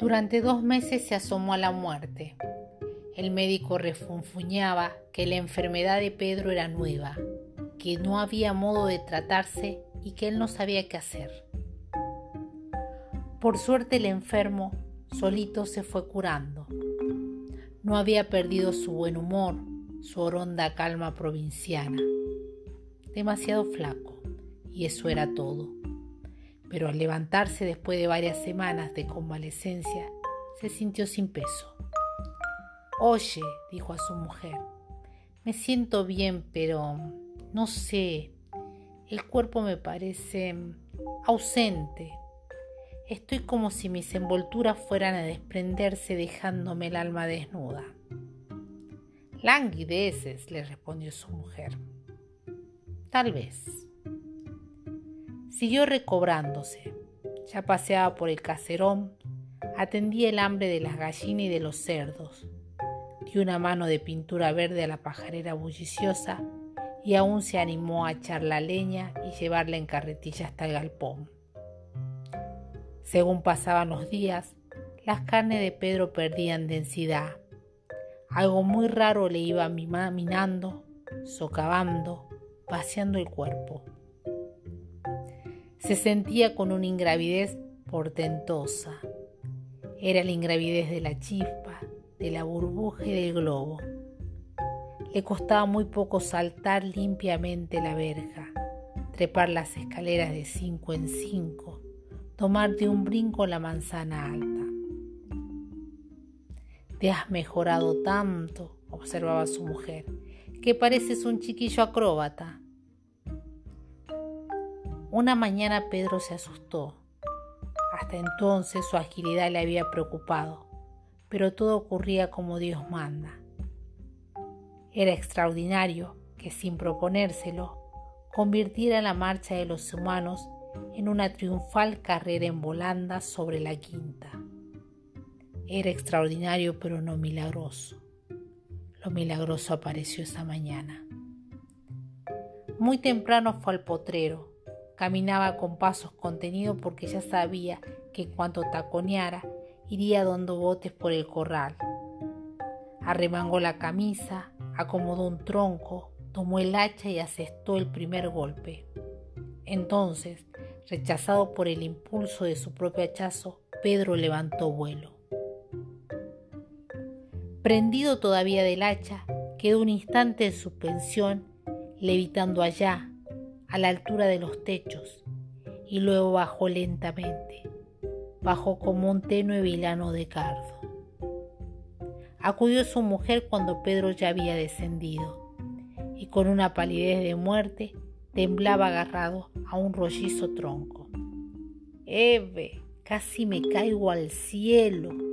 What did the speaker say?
Durante dos meses se asomó a la muerte. El médico refunfuñaba que la enfermedad de Pedro era nueva, que no había modo de tratarse y que él no sabía qué hacer. Por suerte el enfermo solito se fue curando. No había perdido su buen humor, su horonda calma provinciana. Demasiado flaco, y eso era todo. Pero al levantarse después de varias semanas de convalecencia, se sintió sin peso. Oye, dijo a su mujer, me siento bien, pero no sé, el cuerpo me parece ausente. Estoy como si mis envolturas fueran a desprenderse dejándome el alma desnuda. Languideces, le respondió su mujer. Tal vez. Siguió recobrándose. Ya paseaba por el caserón, atendía el hambre de las gallinas y de los cerdos. Dio una mano de pintura verde a la pajarera bulliciosa y aún se animó a echar la leña y llevarla en carretilla hasta el galpón. Según pasaban los días, las carnes de Pedro perdían densidad. Algo muy raro le iba minando, socavando, vaciando el cuerpo. Se sentía con una ingravidez portentosa. Era la ingravidez de la chispa, de la burbuja y del globo. Le costaba muy poco saltar limpiamente la verja, trepar las escaleras de cinco en cinco, tomar de un brinco la manzana alta. Te has mejorado tanto, observaba su mujer, que pareces un chiquillo acróbata. Una mañana Pedro se asustó. Hasta entonces su agilidad le había preocupado, pero todo ocurría como Dios manda. Era extraordinario que sin proponérselo convirtiera la marcha de los humanos en una triunfal carrera en volanda sobre la quinta. Era extraordinario pero no milagroso. Lo milagroso apareció esa mañana. Muy temprano fue al potrero. Caminaba con pasos contenidos porque ya sabía que en cuanto taconeara iría dando botes por el corral. Arremangó la camisa, acomodó un tronco, tomó el hacha y asestó el primer golpe. Entonces, rechazado por el impulso de su propio hachazo, Pedro levantó vuelo. Prendido todavía del hacha, quedó un instante en suspensión, levitando allá, a la altura de los techos, y luego bajó lentamente. Bajó como un tenue vilano de cardo. Acudió su mujer cuando Pedro ya había descendido, y con una palidez de muerte temblaba agarrado a un rollizo tronco. Eve, casi me caigo al cielo,